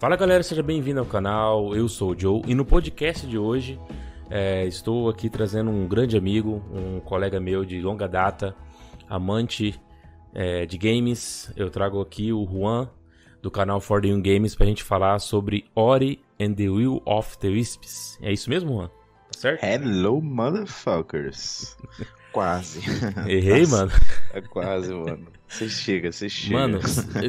Fala galera, seja bem-vindo ao canal. Eu sou o Joe e no podcast de hoje é, estou aqui trazendo um grande amigo, um colega meu de longa data, amante é, de games. Eu trago aqui o Juan do canal For the Young Games pra gente falar sobre Ori and the Will of the Wisps. É isso mesmo, Juan? Tá certo? Hello, motherfuckers. Quase. Errei, Nossa, mano. É quase, mano. Você chega, você chega. Mano,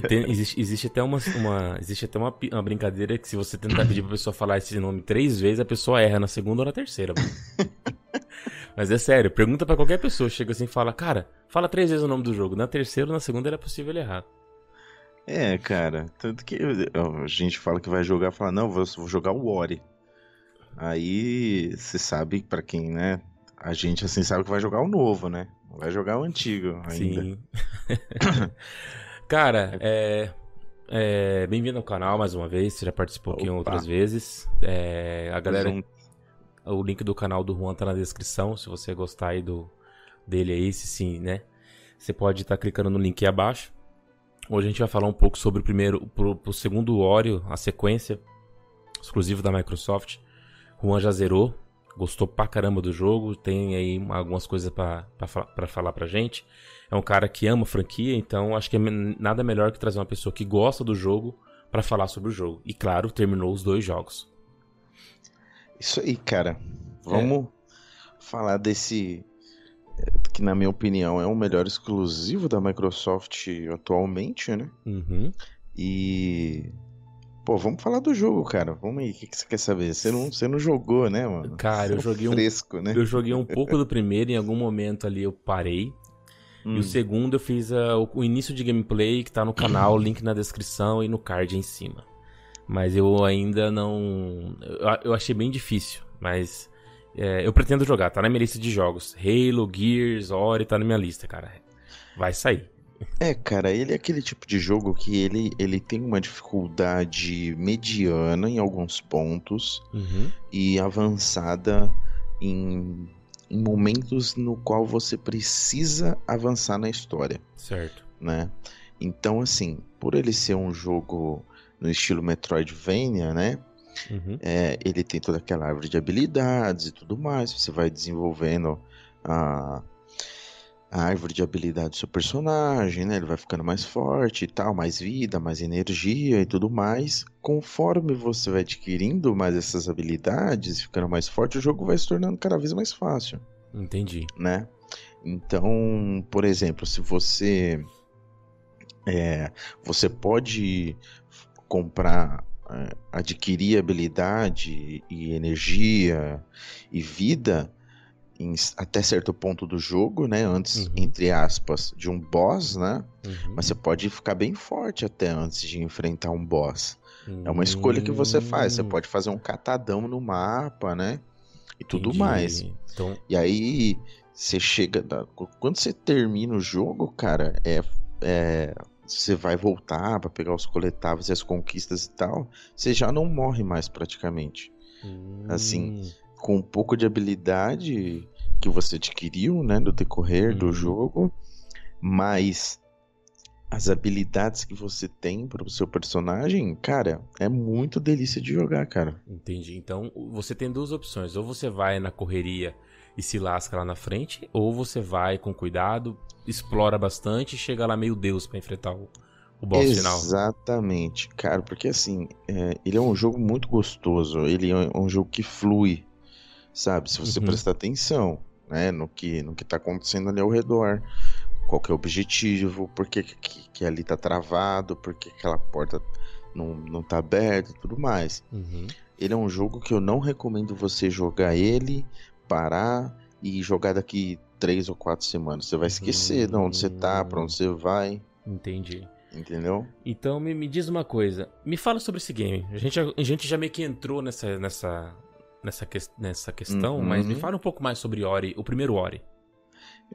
tem- existe, existe até, uma, uma- existe até uma, uma brincadeira que se você tentar pedir pra pessoa falar esse nome três vezes, a pessoa erra na segunda ou na terceira, mano. Mas é sério, pergunta pra qualquer pessoa, chega assim e fala, cara, fala três vezes o nome do jogo. Na terceira ou na segunda era possível ele errar. É, cara. Tanto que a gente fala que vai jogar, fala, não, vou, vou jogar o Ori. Aí você sabe, pra quem, né? A gente assim sabe que vai jogar o novo, né? Não vai jogar o antigo ainda. Sim. cara, é, é, bem-vindo ao canal mais uma vez, você já participou aqui Opa. outras vezes. É, a galera um- O link do canal do Juan tá na descrição, se você gostar aí do, dele aí, se sim, né? Você pode estar clicando no link aí abaixo. Hoje a gente vai falar um pouco sobre o primeiro, pro, pro segundo Oreo, a sequência, exclusivo da Microsoft. Juan já zerou, gostou pra caramba do jogo, tem aí algumas coisas pra falar pra gente. É um cara que ama a franquia, então acho que é nada melhor que trazer uma pessoa que gosta do jogo pra falar sobre o jogo. E claro, terminou os dois jogos. Isso aí, cara. Vamos falar desse. é, Que, na minha opinião, é o melhor exclusivo da Microsoft atualmente, né? Uhum. E. Pô, vamos falar do jogo, cara. Vamos aí, o que, que você quer saber? Você não, você não jogou, né, mano? Cara, eu é joguei um fresco, né? Eu joguei um pouco do primeiro, em algum momento ali eu parei. Hum. E o segundo eu fiz ah, o, o início de gameplay, que tá no canal, link na descrição e no card em cima. Mas eu ainda não. Eu, eu achei bem difícil, mas. é, eu pretendo jogar, tá na minha lista de jogos. Halo, Gears, Ori, tá na minha lista, cara. Vai sair. É, cara, ele é aquele tipo de jogo que ele, ele tem uma dificuldade mediana em alguns pontos Uhum. e avançada em, em momentos no qual você precisa avançar na história. Certo. né? Então, assim, por ele ser um jogo no estilo Metroidvania, né? Uhum. É, ele tem toda aquela árvore de habilidades e tudo mais. Você vai desenvolvendo a, a árvore de habilidades do seu personagem, né? Ele vai ficando mais forte e tal, mais vida, mais energia e tudo mais. Conforme você vai adquirindo mais essas habilidades, ficando mais forte, o jogo vai se tornando cada vez mais fácil Entendi. né? Então, por exemplo, se você é, você pode comprar, é, adquirir habilidade e energia e vida em até certo ponto do jogo, né? Antes, Uhum. entre aspas, de um boss, né? Uhum. Mas você pode ficar bem forte até antes de enfrentar um boss. É uma escolha que você faz. Você Hum, pode fazer um catadão no mapa, né? E tudo entendi. mais. Então, E aí você chega. Quando você termina o jogo, cara, é. é- você vai voltar pra pegar os coletáveis e as conquistas e tal. Você já não morre mais praticamente. Assim, hum, Com um pouco de habilidade que você adquiriu, né, no decorrer do Uhum. jogo, mas as habilidades que você tem pro seu personagem, cara, é muito delícia de jogar, cara. Entendi. Então você tem duas opções. Ou você vai na correria e se lasca lá na frente, ou você vai com cuidado, explora bastante e chega lá meio Deus pra enfrentar o, o boss final. Exatamente, cara, porque assim, é, ele é um jogo muito gostoso, ele é um jogo que flui, sabe? Se você Uhum. prestar atenção, né, no que, no que tá acontecendo ali ao redor, qual que é o objetivo, por que, que, que ali tá travado, por que aquela porta não, não tá aberta e tudo mais. Uhum. Ele é um jogo que eu não recomendo você jogar ele, parar e jogar daqui três ou quatro semanas. Você vai esquecer de onde você tá, pra onde você vai, Entendi. entendeu? Então me, me diz uma coisa. Me fala sobre esse game. A gente, a gente já meio que entrou nessa, nessa, nessa, ques- nessa questão, Uhum. mas me fala um pouco mais sobre Ori, o primeiro Ori.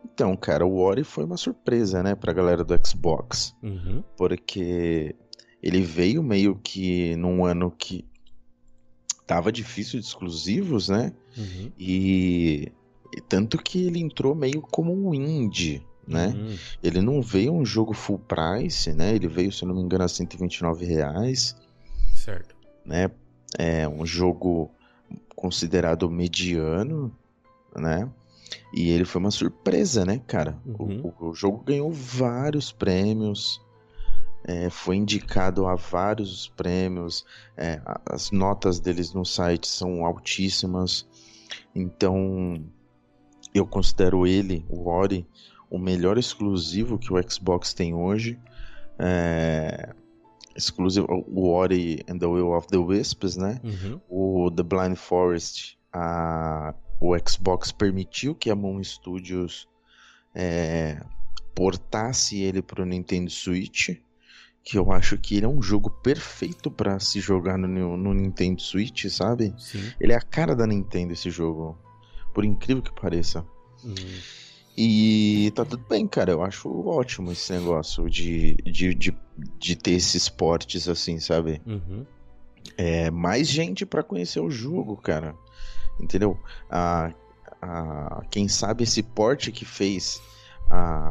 Então, cara, o Ori foi uma surpresa, né, pra galera do Xbox, Uhum. porque ele veio meio que num ano que tava difícil de exclusivos, né? Uhum. E, e tanto que ele entrou meio como um indie, né? Uhum. Ele não veio um jogo full price, né? Ele veio, se não me engano, a 129 reais. Certo. né? É um jogo considerado mediano, né? E ele foi uma surpresa, né, cara? O- Uhum. O, o jogo ganhou vários prêmios, é, foi indicado a vários prêmios, é, as notas deles no site são altíssimas, então eu considero ele, o Ori, o melhor exclusivo que o Xbox tem hoje. É, exclusivo, o Ori and the Will of the Wisps, né? Uhum. o The Blind Forest, a, o Xbox permitiu que a Moon Studios é, portasse ele para o Nintendo Switch, que eu acho que ele é um jogo perfeito para se jogar no, no Nintendo Switch, sabe? Sim. Ele é a cara da Nintendo esse jogo, por incrível que pareça. Uhum. E tá tudo bem, cara. Eu acho ótimo esse negócio de, de, de, de ter esses portes assim, sabe? Uhum. é, mais gente pra conhecer o jogo, cara. Entendeu? A, a, quem sabe esse porte que fez a,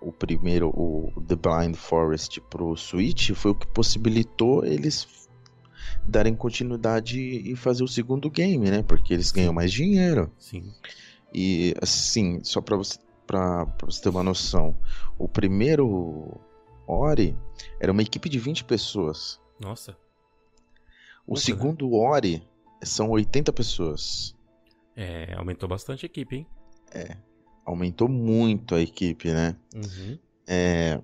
o primeiro, o The Blind Forest pro Switch, foi o que possibilitou eles darem continuidade e fazer o segundo game, né? Porque eles ganham mais dinheiro. Sim. E assim, só pra você, pra você ter uma noção, o primeiro Ori era uma equipe de 20 pessoas. Nossa. O Puta, segundo Ori são 80 pessoas. É, aumentou bastante a equipe, hein? Aumentou muito a equipe, né? Uhum. É,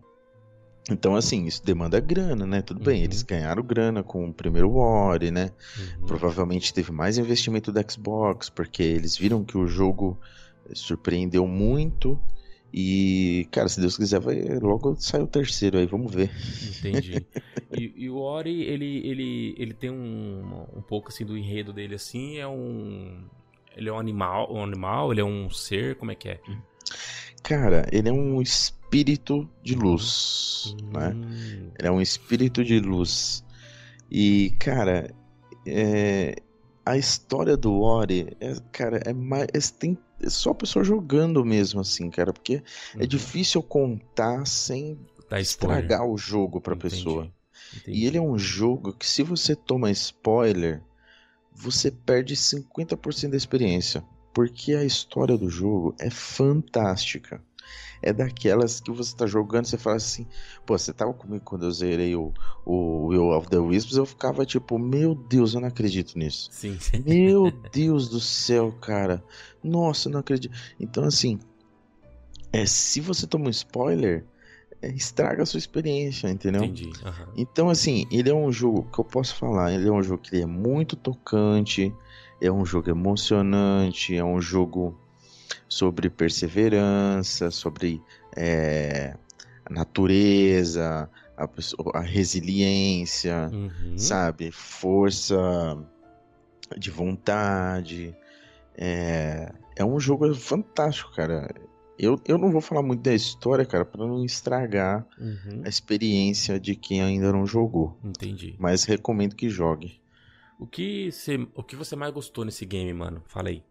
Então, assim, isso demanda grana, né? Tudo bem, Uhum. eles ganharam grana com o primeiro Ori, né? Uhum. Provavelmente teve mais investimento da Xbox, porque eles viram que o jogo surpreendeu muito. E, cara, se Deus quiser, vai logo sai o terceiro aí, vamos ver. Entendi. E, e o Ori, ele, ele, ele tem um, um pouco assim do enredo dele assim, é um. Ele é um animal, um animal, ele é um ser, como é que é? Cara, ele é um espírito de luz, né? Hum, Ele é um espírito de luz. E, cara, é, a história do Ori, é, cara, é mais. Tem, é só a pessoa jogando mesmo, assim, cara, porque é uhum. difícil contar sem spoiler. estragar o jogo pra Entendi, pessoa. entendi. E ele é um jogo que, se você toma spoiler, você perde 50% da experiência. Porque a história do jogo é fantástica. É daquelas que você tá jogando, você fala assim, pô, você tava comigo quando eu zerei o, o Will of the Wisps, eu ficava tipo, meu Deus, eu não acredito nisso. Sim. Meu Deus do céu, cara. Nossa, eu não acredito. Então, assim, é, se você toma um spoiler, é, estraga a sua experiência, entendeu? Entendi. aham. Então, assim, ele é um jogo que eu posso falar, ele é um jogo que ele é muito tocante, é um jogo emocionante, é um jogo sobre perseverança, sobre é, a natureza, a, a resiliência, Uhum. sabe? Força de vontade. É, é um jogo fantástico, cara. Eu, eu não vou falar muito da história, cara, para não estragar Uhum. a experiência de quem ainda não jogou. Entendi. Mas recomendo que jogue. O que, você, o que você mais gostou nesse game, mano? Fala aí.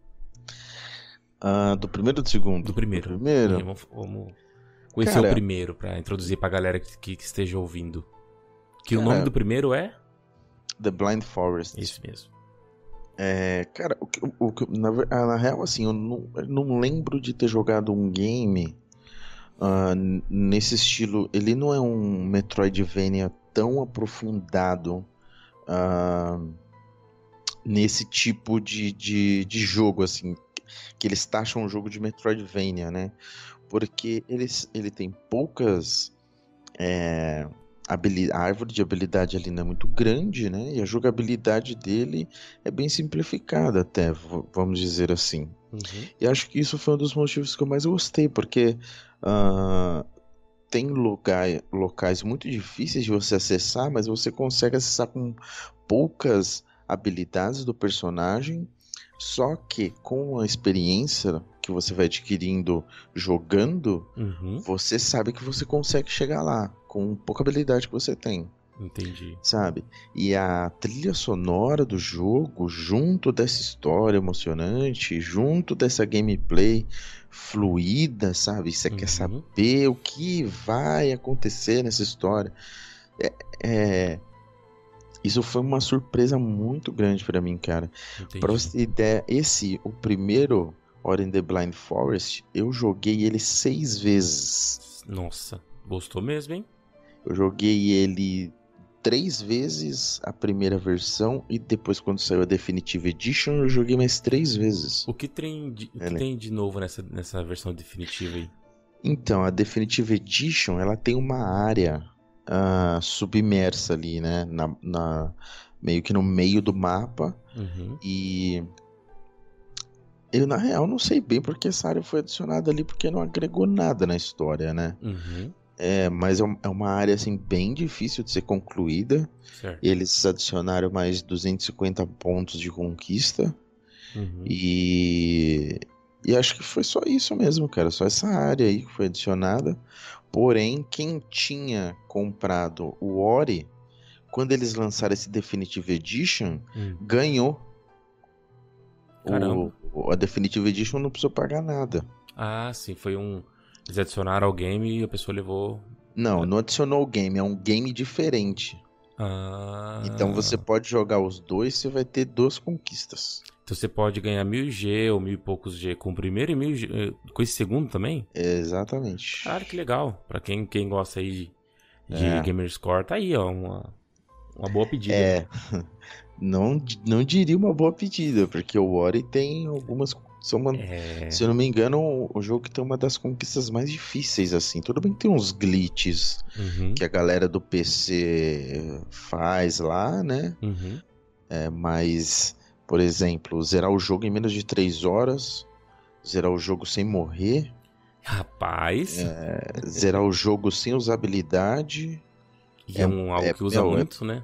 Ah, do primeiro ou do segundo? Do primeiro. Do primeiro. Sim, vamos, vamos conhecer Cara- o primeiro pra introduzir pra galera que, que- que esteja ouvindo. Que o nome do primeiro é? The Blind Forest. Esse mesmo. É, cara, o, que- o, que- na, ah, na real, assim, eu não, eu não lembro de ter jogado um game n- nesse estilo. Ele não é um Metroidvania tão aprofundado ah, nesse tipo de, de, de jogo, assim, que eles taxam um jogo de Metroidvania, né? Porque eles, ele tem poucas. é, a árvore de habilidade ali não é muito grande, né? E a jogabilidade dele é bem simplificada, até, vamos dizer assim. Uhum. E acho que isso foi um dos motivos que eu mais gostei, porque ah, tem lugar, locais muito difíceis de você acessar, mas você consegue acessar com poucas habilidades do personagem. Só que com a experiência que você vai adquirindo jogando, Uhum. você sabe que você consegue chegar lá com pouca habilidade que você tem Entendi. sabe? E a trilha sonora do jogo, junto dessa história emocionante, junto dessa gameplay fluida, sabe? Você quer Uhum. saber o que vai acontecer nessa história. É, é, Isso foi uma surpresa muito grande pra mim, cara. Entendi. Pra você ter ideia, esse, o primeiro Ori in the Blind Forest, eu joguei ele seis vezes. Nossa, gostou mesmo, hein? Eu joguei ele três vezes a primeira versão e depois quando saiu a Definitive Edition eu joguei mais três vezes. O que tem de, o que tem de novo nessa, nessa versão definitiva aí? Então, a Definitive Edition, ela tem uma área ah, submersa ali, né? Na, na- meio que no meio do mapa. Uhum. E eu, na real, não sei bem porque essa área foi adicionada ali, porque não agregou nada na história, né? Uhum. É, mas é é uma área, assim, bem difícil de ser concluída. Certo. Eles adicionaram mais 250 pontos de conquista. Uhum. E, e acho que foi só isso mesmo, cara. Só essa área aí que foi adicionada. Porém, quem tinha comprado o Ori, quando eles lançaram esse Definitive Edition, Hum. ganhou. Caramba. O, a Definitive Edition não precisou pagar nada. Ah, sim, foi um. Eles adicionaram ao game e a pessoa levou. Não, não adicionou o game, é um game diferente. Ah. Então você pode jogar os dois, você vai ter duas conquistas. Então você pode ganhar mil G ou mil e poucos G com o primeiro e mil G eh, com esse segundo também? Exatamente. Cara, que legal. Pra quem, quem gosta aí de, de É. Gamerscore, tá aí, ó. Uma, uma boa pedida. É, não, não diria uma boa pedida, porque o Ori tem algumas. São uma- É. Se eu não me engano, o- o jogo que tem uma das conquistas mais difíceis, assim. Tudo bem que tem uns glitches Uhum. que a galera do PC faz lá, né? Uhum. É, mas, por exemplo, zerar o jogo em menos de 3 horas, zerar o jogo sem morrer, Rapaz, é, zerar o jogo sem usabilidade, e é, um, algo é- que usa é- muito, né?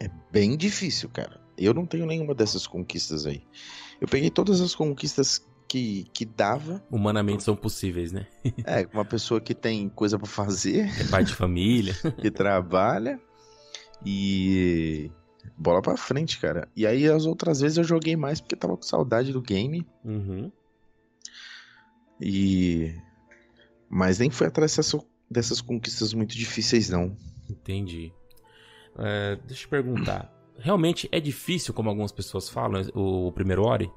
é bem difícil, cara. Eu não tenho nenhuma dessas conquistas aí. Eu peguei todas as conquistas que, que dava. Humanamente são possíveis, né? É, uma pessoa que tem coisa pra fazer, É pai de família. que trabalha e bola pra frente, cara. E aí as outras vezes eu joguei mais porque tava com saudade do game Uhum. e mas nem foi atrás dessas, dessas conquistas muito difíceis não. Entendi. É, deixa eu perguntar. Realmente é difícil, como algumas pessoas falam, o, primeiro Ori?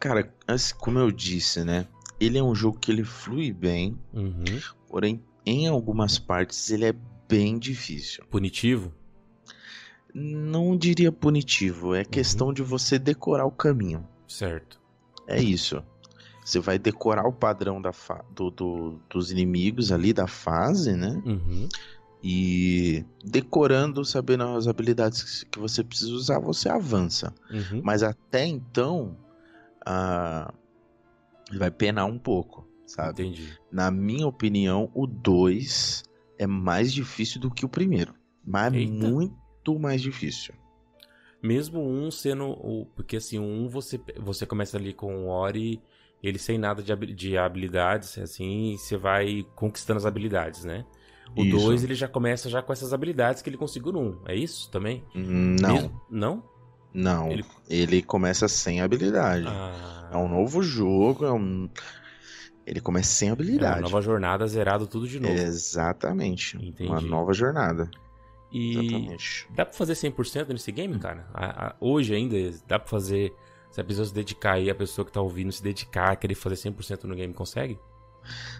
Cara, como eu disse, né? Ele é um jogo que ele flui bem, Uhum. porém em algumas partes ele é bem difícil. Punitivo? Não diria punitivo, é questão de você decorar o caminho. Certo. É isso. Você vai decorar o padrão da do- do- dos inimigos ali da fase, né? Uhum. E decorando, sabendo as habilidades que você precisa usar, você avança. Uhum. Mas até então, ah, vai penar um pouco, sabe? Entendi. Na minha opinião, o 2 é mais difícil do que o primeiro. Mas Eita. muito mais difícil. Mesmo um sendo. O, porque assim, um você, você começa ali com o Ori, ele sem nada de, de habilidades, assim, e você vai conquistando as habilidades, né? O Isso. 2 ele já começa já com essas habilidades que ele conseguiu no 1. Um. É isso também? Não, Mesmo- Não? não. Ele- Ele... começa sem habilidade. Ah, É um novo jogo, é um. Ele começa sem é uma habilidade. nova jornada, zerado tudo de novo. Exatamente. Entendi. Uma nova jornada. E Exatamente. dá pra fazer 100% nesse game, cara? A- a- hoje ainda dá pra fazer. Se a pessoa se dedicar aí, a pessoa que tá ouvindo se dedicar, querer fazer 100% no game, consegue?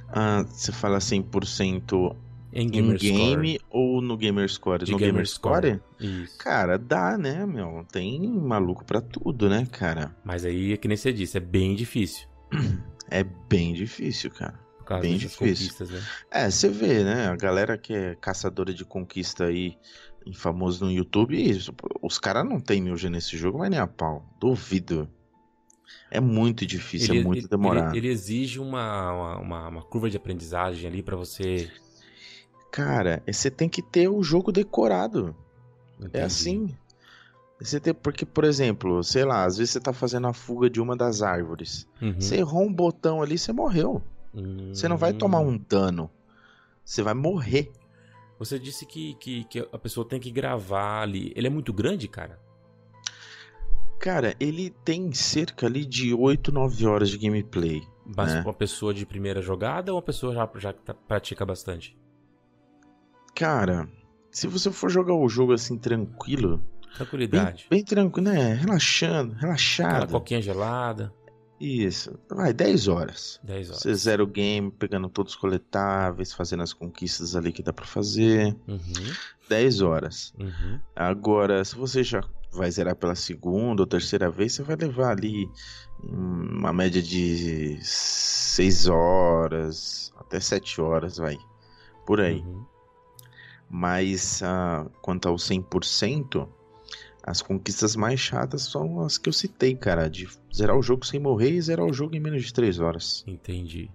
Ah, você fala 100% Em game ou no Gamerscore? De no. Gamerscore? Isso. Cara, dá, né, meu? Tem maluco pra tudo, né, cara? Mas aí, é que nem você disse, é bem difícil. É bem difícil, cara. Bem difícil. conquistas, né? É, você vê, né? A galera que é caçadora de conquista aí, famoso no YouTube, isso, os caras não tem mil G nesse jogo, mas nem a pau. Duvido. É muito difícil, é muito demorado. Ele, ele exige uma, uma, uma- uma curva de aprendizagem ali pra você. Cara, você tem que ter o jogo decorado. É Entendi. assim. Você tem, porque, por exemplo, sei lá, às vezes você tá fazendo a fuga de uma das árvores. Uhum. Você errou um botão ali, você morreu. Você não vai tomar Hum. um dano. Você vai morrer. Você disse que, que, que a pessoa tem que gravar ali. Ele é muito grande, cara? Cara, ele tem cerca ali de 8, 9 horas de gameplay. Mas É. uma pessoa de primeira jogada ou uma pessoa já, já tá- pratica bastante? Cara, se você for jogar o jogo assim tranquilo, bem, Tranquilidade. bem tranquilo, né? Relaxando, Aquela relaxado. coquinha gelada. Isso. Vai, 10 horas. 10 horas. Você zera o game, pegando todos os coletáveis, fazendo as conquistas ali que dá pra fazer. Uhum, 10 horas. uhum. Agora, se você já vai zerar pela segunda ou terceira vez, você vai levar ali uma média de 6 horas, até 7 horas, vai. Por aí. uhum. Mas ah, quanto ao 100%, as conquistas mais chatas são as que eu citei, cara. De zerar o jogo sem morrer e zerar o jogo em menos de 3 horas. Entendi.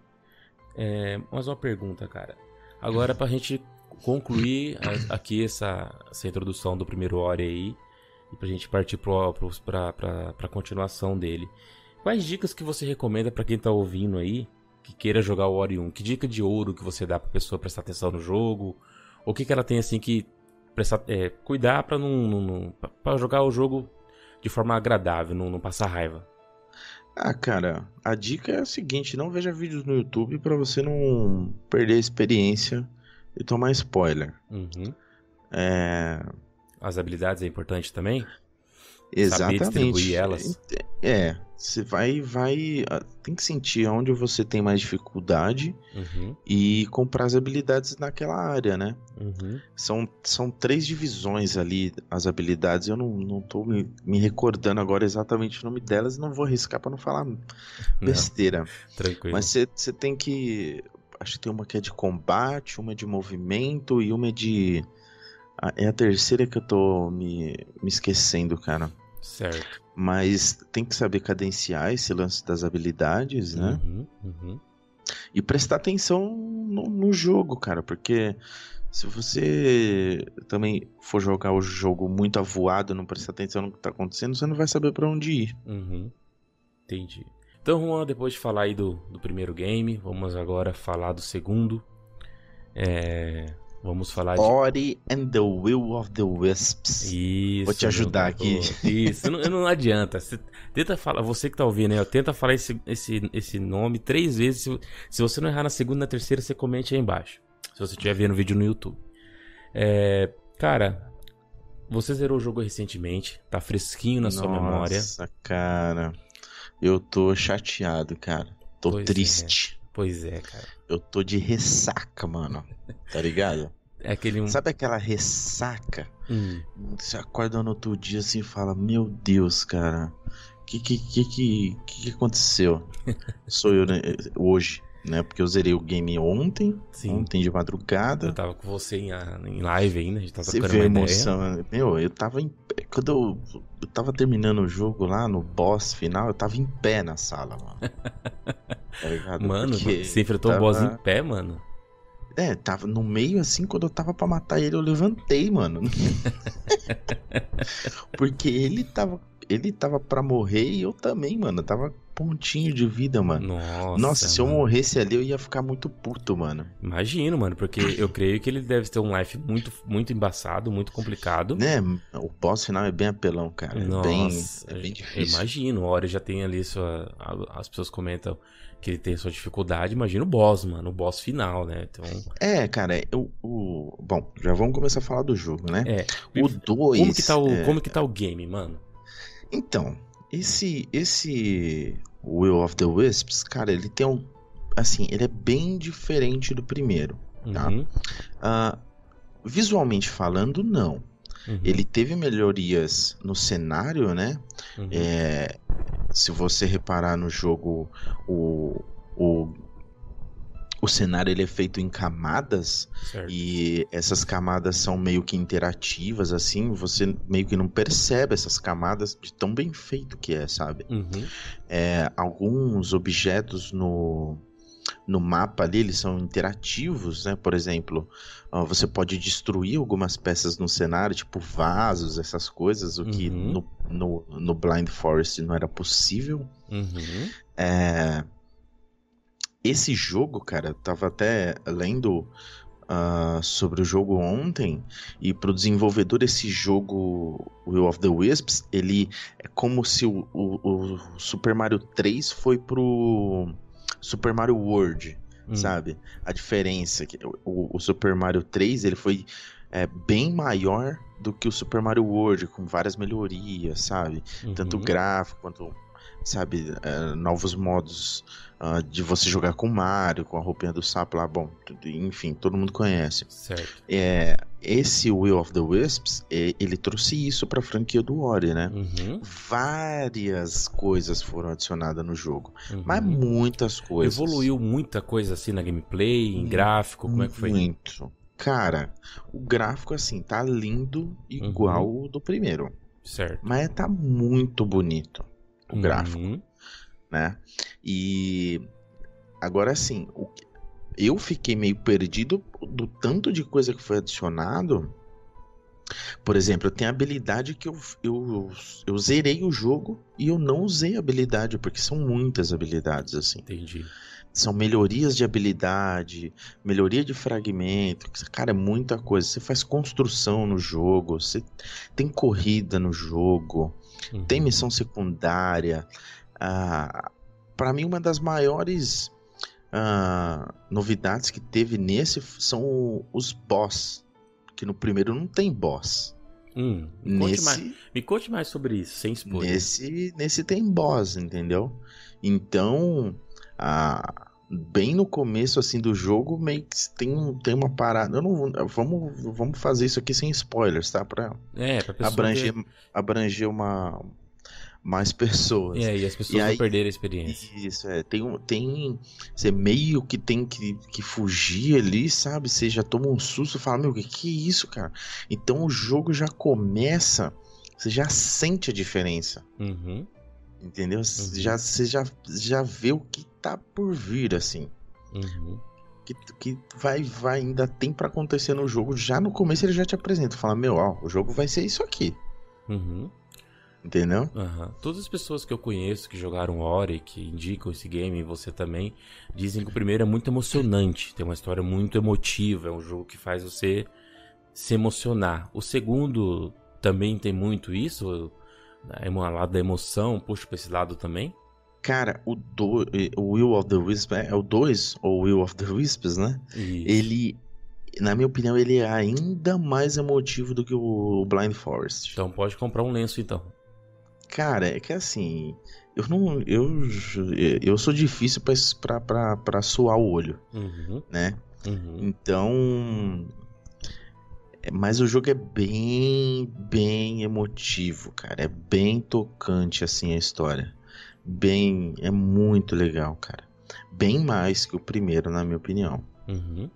É, mais uma pergunta, cara. Agora, pra gente concluir a- aqui essa, essa introdução do primeiro Ori aí, e pra gente partir pro, pro, pra, pra, pra continuação dele. Quais dicas que você recomenda pra quem tá ouvindo aí, que queira jogar o Ori 1? Que dica de ouro que você dá pra pessoa prestar atenção no jogo? O que, que ela tem, assim, que prestar, é, cuidar pra não, não, pra jogar o jogo de forma agradável, não, não passar raiva? Ah, cara, a dica é a seguinte: não veja vídeos no YouTube pra você não perder a experiência e tomar spoiler. Uhum. É. As habilidades é importante também? Exatamente. distribuir elas. É, você vai, vai. ah, Tem que sentir onde você tem mais dificuldade Uhum, e comprar as habilidades naquela área, né? uhum. São, são três divisões ali, as habilidades. Eu não, não tô me, me recordando agora exatamente o nome delas e não vou arriscar pra não falar Não, besteira. tranquilo. Mas você você tem que. Acho que tem uma que é de combate, uma é de movimento e uma é de. É a terceira que eu tô me, me esquecendo, cara. Certo. Mas tem que saber cadenciar esse lance das habilidades, né? Uhum, uhum. E prestar atenção no, no jogo, cara, porque se você também for jogar o jogo muito avoado, não prestar atenção no que tá acontecendo, você não vai saber pra onde ir. Uhum. Entendi. Então, Juan, depois de falar aí do, do primeiro game, vamos agora falar do segundo. É, Vamos falar de. Ori and the Will of the Wisps. Isso. Vou te ajudar meu aqui. Isso, não, não adianta. Você tenta falar, você que tá ouvindo aí, ó, tenta falar esse, esse, esse nome três vezes. Se, se você não errar na segunda e na terceira, você comente aí embaixo. Se você estiver vendo o vídeo no YouTube. É, cara, você zerou o jogo recentemente, tá fresquinho na sua memória. Nossa, cara. Eu tô chateado, cara. Tô Pois é. triste. Pois é, cara. Eu tô de ressaca, mano. Tá ligado? É aquele. um- Sabe aquela ressaca? Hum, Você acorda no outro dia assim e fala: Meu Deus, cara. O que que, que, que, que aconteceu? Sou eu né, hoje, né? Porque eu zerei o game ontem, sim. ontem de madrugada. Eu tava com você em, a- em live ainda, a gente tava Você trocando vê a emoção. né? Meu, eu tava em pé. Quando eu, eu tava terminando o jogo lá no boss final, eu tava em pé na sala, mano. Tá ideia. Mano, Porque você enfrentou tava- o boss em pé, mano. É, tava no meio assim, quando eu tava pra matar ele, eu levantei, mano. Porque ele tava. Ele tava pra morrer e eu também, mano. Eu tava pontinho de vida, mano. Nossa. Nossa, se eu morresse ali, eu ia ficar muito puto, mano. Imagino, mano, porque eu creio que ele deve ter um life muito, muito embaçado, muito complicado. Né? O boss final é bem apelão, cara. É Nossa, bem, é bem difícil. imagino. A hora já tem ali sua. As pessoas comentam que ele tem sua dificuldade. Imagina o boss, mano. O boss final, né? Então. É, cara, eu, o. Bom, já vamos começar a falar do jogo, né? É. O 2. Como que tá o, como que tá o game, mano? Então, esse. Esse. Will of the Wisps, cara, ele tem um. Assim, ele é bem diferente do primeiro. Tá. Uhum, Ah, visualmente falando, não. uhum, Ele teve melhorias no cenário, né? uhum. É, se você reparar no jogo, o, o, o cenário ele é feito em camadas certo. e essas camadas são meio que interativas, assim, você meio que não percebe essas camadas de tão bem feito que é, sabe? Uhum, É, alguns objetos no, no mapa ali, eles são interativos, né? Por exemplo, você pode destruir algumas peças no cenário, tipo vasos, essas coisas, o que Uhum. no, no, no Blind Forest não era possível. uhum. É, Esse jogo, cara, eu tava até lendo ah, sobre o jogo ontem, e pro desenvolvedor esse jogo, Will of the Wisps, ele é como se o, o- o Super Mario 3 foi pro Super Mario World, Hum. sabe? A diferença é que o, o Super Mario 3 ele foi é bem maior do que o Super Mario World, com várias melhorias, sabe? Uhum. Tanto gráfico quanto, sabe, é, novos modos uh, de você jogar com o Mario, com a roupinha do sapo lá, bom, tudo, enfim, todo mundo conhece. Certo. É, esse Will of the Wisps, ele trouxe isso pra franquia do Ori, né? Uhum. Várias coisas foram adicionadas no jogo, Uhum. mas muitas coisas. Evoluiu muita coisa assim na gameplay, em gráfico, como é que foi? Muito. Cara, o gráfico, assim, tá lindo igual Uhum. o do primeiro. Certo. Mas tá muito bonito o gráfico, Uhum. né? E agora, assim, que- eu fiquei meio perdido do tanto de coisa que foi adicionado. Por exemplo, eu tenho habilidade que eu, eu, eu zerei o jogo e eu não usei a habilidade, porque são muitas habilidades, assim. Entendi. São melhorias de habilidade, melhoria de fragmento. Cara, é muita coisa. Você faz construção no jogo, você tem corrida no jogo, Uhum. tem missão secundária. Ah, para mim, uma das maiores ah, novidades que teve nesse são os boss. Que no primeiro não tem boss. Hum, me, conte Nesse, mais, me conte mais sobre isso, sem spoiler. Nesse, nesse tem boss, entendeu? Então, a- bem no começo assim do jogo, meio que tem, tem uma parada. Eu não vamos, vamos fazer isso aqui sem spoilers, tá? Pra É, pra abranger, ter- abranger uma, mais pessoas. É, e as pessoas E aí- não perderem a experiência. Isso, é. Tem, tem. Você meio que tem que, que fugir ali, sabe? Você já toma um susto e fala, meu, que que é isso, cara? Então o jogo já começa, você já sente a diferença. Uhum. Entendeu? Você Já, você já, já vê o que tá por vir, assim. Uhum. Que, que vai, vai, ainda tem pra acontecer no jogo. Já no começo ele já te apresenta. Fala, meu, ó, o jogo vai ser isso aqui. Uhum. Entendeu? Aham. Todas as pessoas que eu conheço que jogaram Ori, que indicam esse game, e você também, dizem que o primeiro é muito emocionante, tem uma história muito emotiva, é um jogo que faz você se emocionar. O segundo também tem muito isso, é um lado da emoção, puxa pra esse lado também. Cara, o, do, o Will of the Wisps é o 2, ou Will of the Wisps, né? E Ele, na minha opinião, ele é ainda mais emotivo do que o Blind Forest. Então pode comprar um lenço então. Cara, é que assim, eu não. Eu, eu sou difícil pra, pra, pra, pra suar o olho, Uhum. né? Uhum. Então. É- Mas o jogo é bem, bem emotivo, cara. É bem tocante, assim, a história. Bem. É muito legal, cara. Bem mais que o primeiro, na minha opinião. Uhum.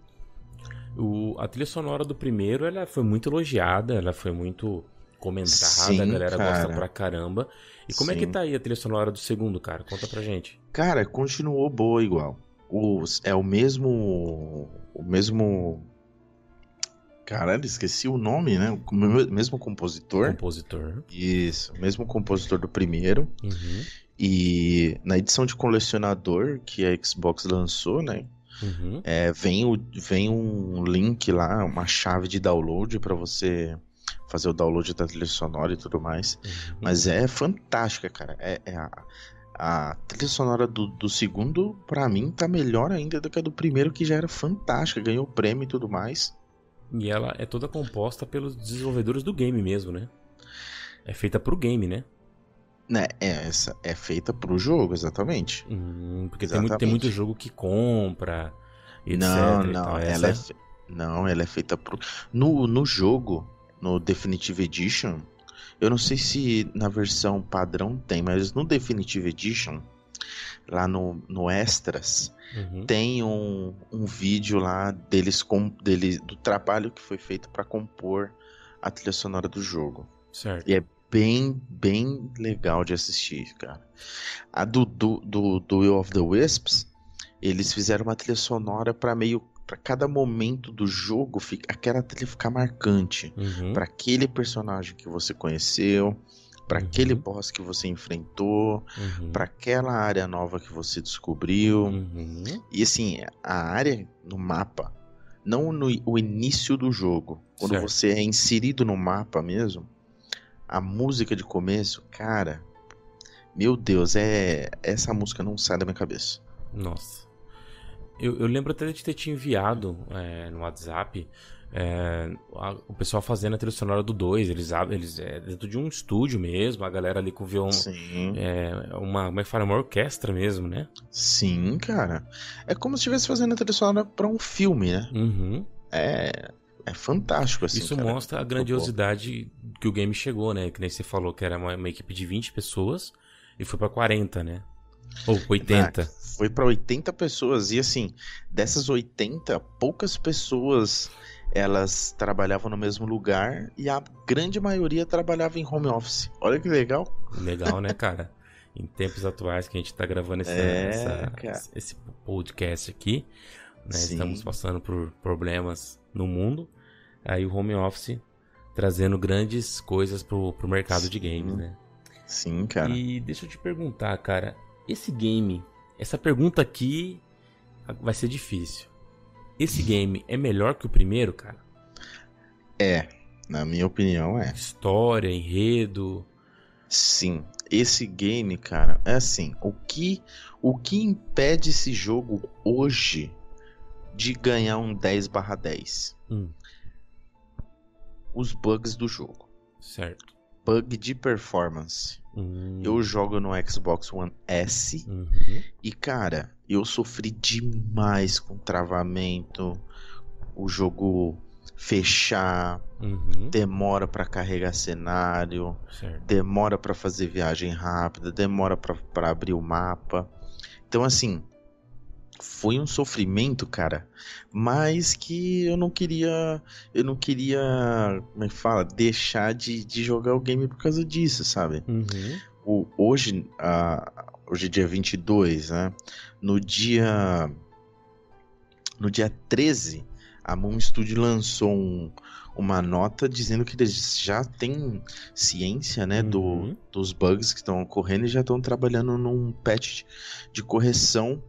O, a trilha sonora do primeiro ela foi muito elogiada, ela foi muito comentada, Sim, a galera gosta cara. pra caramba. E como é que Sim. tá aí a trilha sonora do segundo, cara? Conta pra gente. Cara, continuou boa igual. Os, é o mesmo. O mesmo. Caralho, esqueci o nome, né? O me- mesmo compositor. Compositor. Isso, mesmo compositor do primeiro. Uhum. E na edição de colecionador que a Xbox lançou, né? Uhum. É, vem, o, vem um link lá, uma chave de download pra você fazer o download da trilha sonora e tudo mais. Uhum. Mas é fantástica, cara. É, é a, a trilha sonora do, do segundo, pra mim, tá melhor ainda do que a do primeiro, que já era fantástica, ganhou prêmio e tudo mais. E ela é toda composta pelos desenvolvedores do game mesmo, né? É feita pro game, né? Né, é, essa é feita pro jogo, exatamente. Hum, porque tem muito, tem Exatamente. muito jogo que compra, etc. não, e não, ela é, fe- não, ela é feita pro. No, no jogo, no Definitive Edition, eu não sei se na versão padrão tem, mas no Definitive Edition, lá no, no Extras, Uhum. tem um, um vídeo lá deles com dele, do trabalho que foi feito para compor a trilha sonora do jogo. Certo. E é bem, bem legal de assistir, cara. A do, do, do, do Will of the Wisps, eles fizeram uma trilha sonora para meio para cada momento do jogo, fica, aquela trilha ficar marcante Uhum. para aquele personagem que você conheceu, para Uhum. aquele boss que você enfrentou, Uhum. para aquela área nova que você descobriu. Uhum. E assim, a área no mapa, não no o início do jogo, quando Certo. você é inserido no mapa mesmo, a música de começo, cara, meu Deus, é essa música não sai da minha cabeça. Nossa. Eu, eu lembro até de ter te enviado é, no WhatsApp É, a- o pessoal fazendo a trilha sonora do 2, eles eles é dentro de um estúdio mesmo, a galera ali com violão. Sim. É uma, como é que fala? Uma orquestra mesmo, né? Sim, cara. É como se estivesse fazendo a trilha sonora pra um filme, né? Uhum. É, é fantástico, assim. Isso cara. mostra a grandiosidade que o game chegou, né? Que nem você falou que era uma, uma equipe de 20 pessoas e foi pra 40, né? Ou 80. Foi pra 80 pessoas. E assim, dessas 80, poucas pessoas elas trabalhavam no mesmo lugar e a grande maioria trabalhava em home office. Olha que legal. Legal, né, cara? Em tempos atuais que a gente tá gravando essa, É, essa- esse podcast aqui, né? Estamos passando por problemas no mundo. Aí o home office trazendo grandes coisas pro, pro mercado de Sim. games, né? Sim, cara. E deixa eu te perguntar, cara, esse game, essa pergunta aqui vai ser difícil. Esse game é melhor que o primeiro, cara? É, na minha opinião, é. História, enredo. Sim, esse game, cara, é assim, o que o que impede esse jogo hoje de ganhar um 10/10? Hum. Os bugs do jogo. Certo. Bug de performance. Hum, Eu jogo no Xbox One S uhum. e, cara, eu sofri demais com travamento, o jogo fechar, Uhum. demora pra carregar cenário, Certo. demora pra fazer viagem rápida, demora pra abrir o mapa. Então, assim, foi um sofrimento, cara, mas que eu não queria, eu não queria, como é que fala, deixar de, de jogar o game por causa disso, sabe? Uhum. O, hoje, ah, hoje é dia 22, né? No dia no dia 13, a Moon Studio lançou um- uma nota dizendo que eles já têm ciência, né, do, Uhum. dos bugs que estão ocorrendo e já estão trabalhando num patch de correção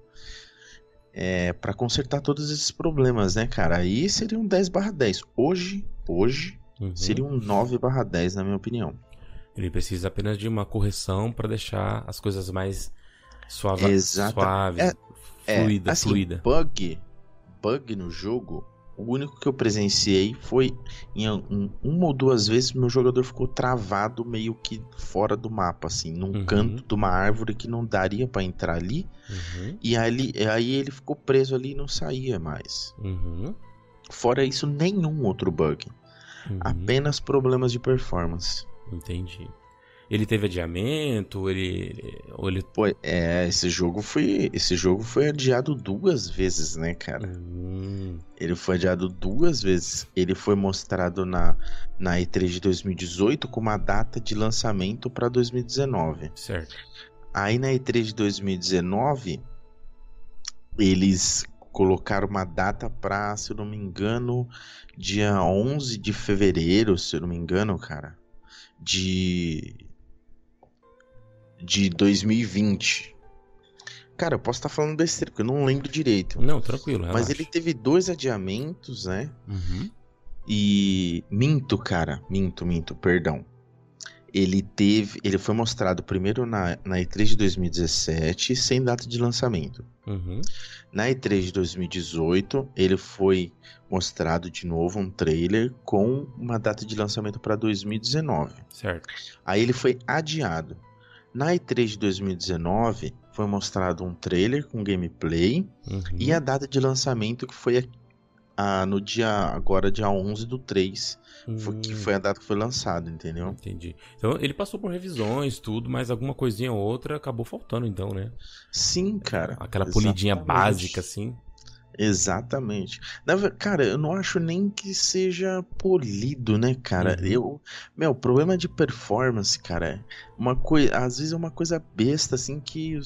é, para consertar todos esses problemas, né, cara? Aí seria um 10/10. Hoje, hoje Uhum. seria um 9/10 na minha opinião. Ele precisa apenas de uma correção para deixar as coisas mais suava Exata- suaves, É- É, fluida, assim, fluida. bug, bug no jogo, o único que eu presenciei foi em um- uma ou duas vezes meu jogador ficou travado meio que fora do mapa, assim, num Uhum. canto de uma árvore que não daria pra entrar ali, Uhum. e aí, aí ele ficou preso ali e não saía mais. Uhum. Fora isso, nenhum outro bug, Uhum. apenas problemas de performance. Entendi. Ele teve adiamento, ele. Ele. Pô, é, esse jogo foi, esse jogo foi adiado duas vezes, né, cara? Hum, Ele foi adiado duas vezes. Ele foi mostrado na, na E3 de 2018 com uma data de lançamento para 2019. certo. Aí na E3 de 2019, eles colocaram uma data para, se eu não me engano, dia 11 de fevereiro, se eu não me engano, cara, de de 2020. Cara, eu posso estar falando besteira, porque eu não lembro direito. Não, tranquilo. Mas relaxa. ele teve dois adiamentos, né? Uhum. E minto, cara, minto, minto, perdão. Ele teve, ele foi mostrado primeiro na, na E3 de 2017, sem data de lançamento. Uhum. Na E3 de 2018, ele foi mostrado de novo um trailer com uma data de lançamento para 2019. Certo. Aí ele foi adiado. Na E3 de 2019, foi mostrado um trailer com gameplay Uhum. e a data de lançamento que foi a- no dia agora dia 11 do 3, foi, que Hum, foi a data que foi lançado, entendeu? Entendi. Então ele passou por revisões, tudo, mas alguma coisinha ou outra acabou faltando, então, né? Sim, cara. Aquela polidinha Exatamente. básica, assim. Exatamente. Na cara, eu não acho nem que seja polido, né, cara? Uhum. Eu, meu, problema de performance, cara, é uma coisa, às vezes é uma coisa besta assim que,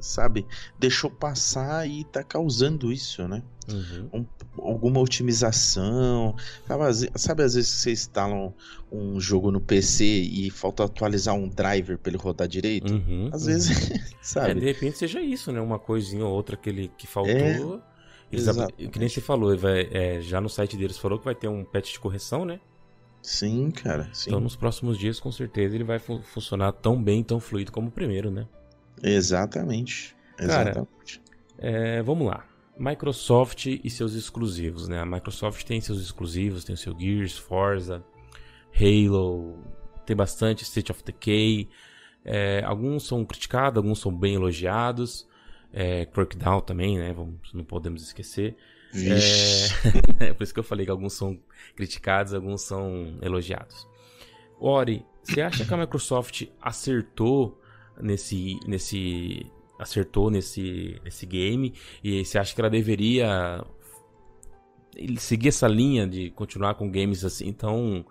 sabe, deixou passar e tá causando isso, né? Uhum. alguma otimização. Sabe, sabe, às vezes você instala um, um jogo no PC e falta atualizar um driver pra ele rodar direito? Uhum. Às uhum. vezes, É, sabe? de repente seja isso, né? Uma coisinha ou outra que, ele, que faltou. É, Eles exatamente. que nem você falou, vai- é, já no site deles falou que vai ter um patch de correção, né? Sim, cara. Sim. Então nos próximos dias, com certeza, ele vai fu- funcionar tão bem, tão fluido como o primeiro, né? Exatamente. Cara, Exatamente. É, vamos lá. Microsoft e seus exclusivos, né? A Microsoft tem seus exclusivos, tem o seu Gears, Forza, Halo, tem bastante State of Decay. É, alguns são criticados, alguns são bem elogiados. É, Crackdown também, né? Vamos, não podemos esquecer. É, é, por isso que eu falei que alguns são criticados, alguns são elogiados. Ori, você acha que a Microsoft acertou nesse, nesse acertou nesse, nesse game e você acha que ela deveria seguir essa linha de continuar com games assim então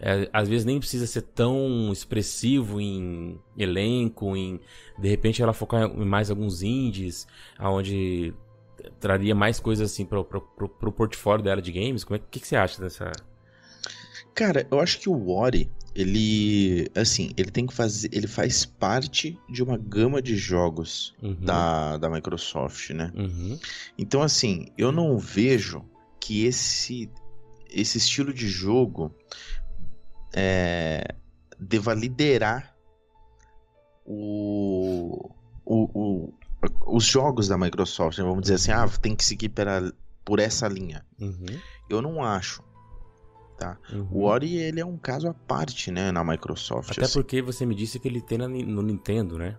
é, às vezes nem precisa ser tão expressivo em elenco, em de repente ela focar em mais alguns indies, aonde traria mais coisas assim pro, pro, pro, pro portfólio dela de games. Como é que, que você acha dessa? Cara, eu acho que o Ori, ele assim, ele tem que fazer, ele faz parte de uma gama de jogos uhum. da, da Microsoft, né? Uhum. Então assim, eu não vejo que esse esse estilo de jogo é, deva liderar o, o, o, os jogos da Microsoft. Né? Vamos dizer assim, ah, tem que seguir pela, por essa linha. Uhum. Eu não acho. Tá? Uhum. O Ori ele é um caso à parte, né, na Microsoft. Até assim. porque você me disse que ele tem no Nintendo, né?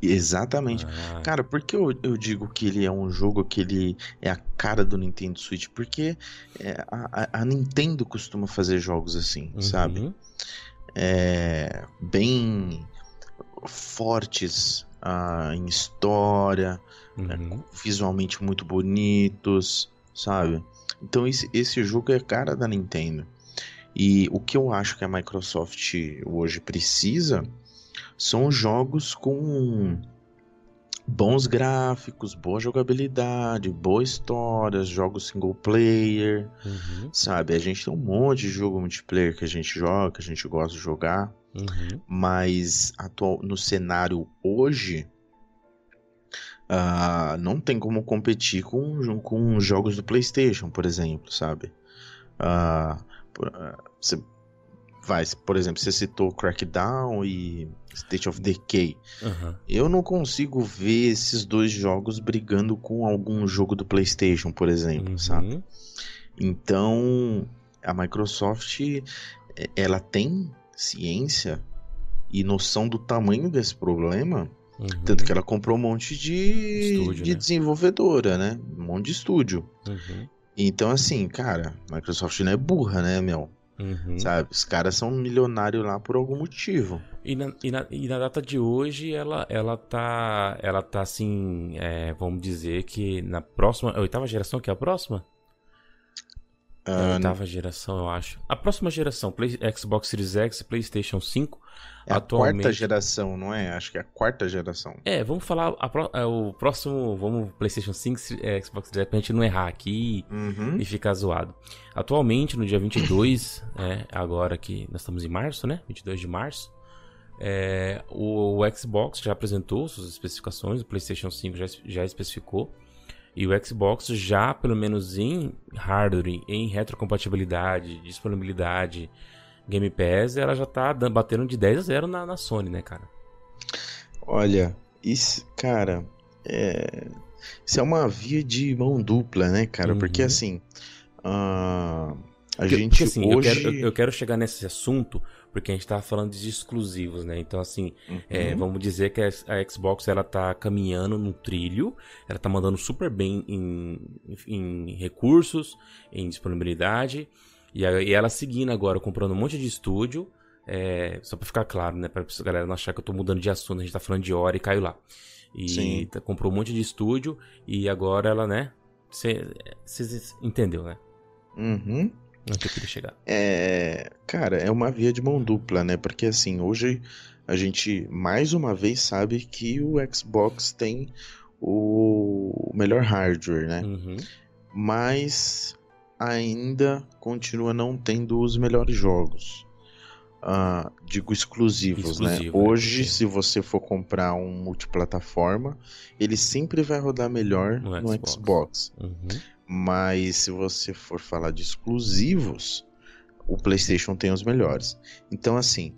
Exatamente. Ah. Cara, por que eu, eu, digo que ele é um jogo que ele é a cara do Nintendo Switch? Porque é, a, a, Nintendo costuma fazer jogos assim, uhum. sabe? É, bem fortes ah, em história, né, uhum. visualmente muito bonitos, sabe? Então esse, esse jogo é a cara da Nintendo. E o que eu acho que a Microsoft hoje precisa são jogos com bons gráficos, boa jogabilidade, boa história, jogos single player, uhum. sabe? A gente tem um monte de jogo multiplayer que a gente joga, que a gente gosta de jogar, uhum. mas atual, no cenário hoje uh, não tem como competir com, com jogos do PlayStation, por exemplo, sabe? Uh, você vai, por exemplo, você citou Crackdown e State of Decay. Uhum. Eu não consigo ver esses dois jogos brigando com algum jogo do PlayStation, por exemplo, uhum. sabe? Então, a Microsoft ela tem ciência e noção do tamanho desse problema, uhum. tanto que ela comprou um monte de, estúdio, de né? desenvolvedora, né? Um monte de estúdio. Uhum. Então, assim, cara, a Microsoft não é burra, né, meu? Uhum. Sabe? Os caras são milionários lá por algum motivo. E na, e na, e na data de hoje, ela, ela tá. Ela tá assim. É, vamos dizer que na próxima. A oitava geração, que é a próxima? Uh, a oitava geração, eu acho. A próxima geração, Play, Xbox Series X, PlayStation 5. É a atualmente... quarta geração, não é? Acho que é a quarta geração. É, vamos falar a, a, é, o próximo, vamos PlayStation 5, é, Xbox Series pra gente não errar aqui uhum. e ficar zoado. Atualmente, no dia 22, é, agora que nós estamos em março, né? 22 de março. É, o, o, Xbox já apresentou suas especificações, o PlayStation 5 já, já especificou. E o Xbox já, pelo menos em hardware, em retrocompatibilidade, disponibilidade, Game Pass, ela já tá batendo de 10 a 0 na, na Sony, né, cara? Olha, isso, cara, é... isso é uma via de mão dupla, né, cara? Uhum. Porque assim, uh... a porque, gente porque, assim, hoje... eu, quero, eu, eu quero chegar nesse assunto porque a gente tá falando de exclusivos, né? Então, assim, uhum. é, vamos dizer que a, Xbox ela tá caminhando no trilho, ela tá mandando super bem em, em recursos, em disponibilidade, e, e ela seguindo agora, comprando um monte de estúdio. É, só pra ficar claro, né? Pra galera não achar que eu tô mudando de assunto, a gente tá falando de hora e caiu lá. E tá, comprou um monte de estúdio e agora ela, né? Você entendeu, né? Uhum. Onde eu queria chegar. É. Cara, é uma via de mão dupla, né? Porque assim, hoje a gente mais uma vez sabe que o Xbox tem o melhor hardware, né? Uhum. Mas ainda continua não tendo os melhores jogos. Uh, digo exclusivos, né? Exclusivo, né? Hoje, é. se você for comprar um multiplataforma, ele sempre vai rodar melhor no, no Xbox. Xbox. Uhum. Mas se você for falar de exclusivos, o PlayStation tem os melhores. Então, assim,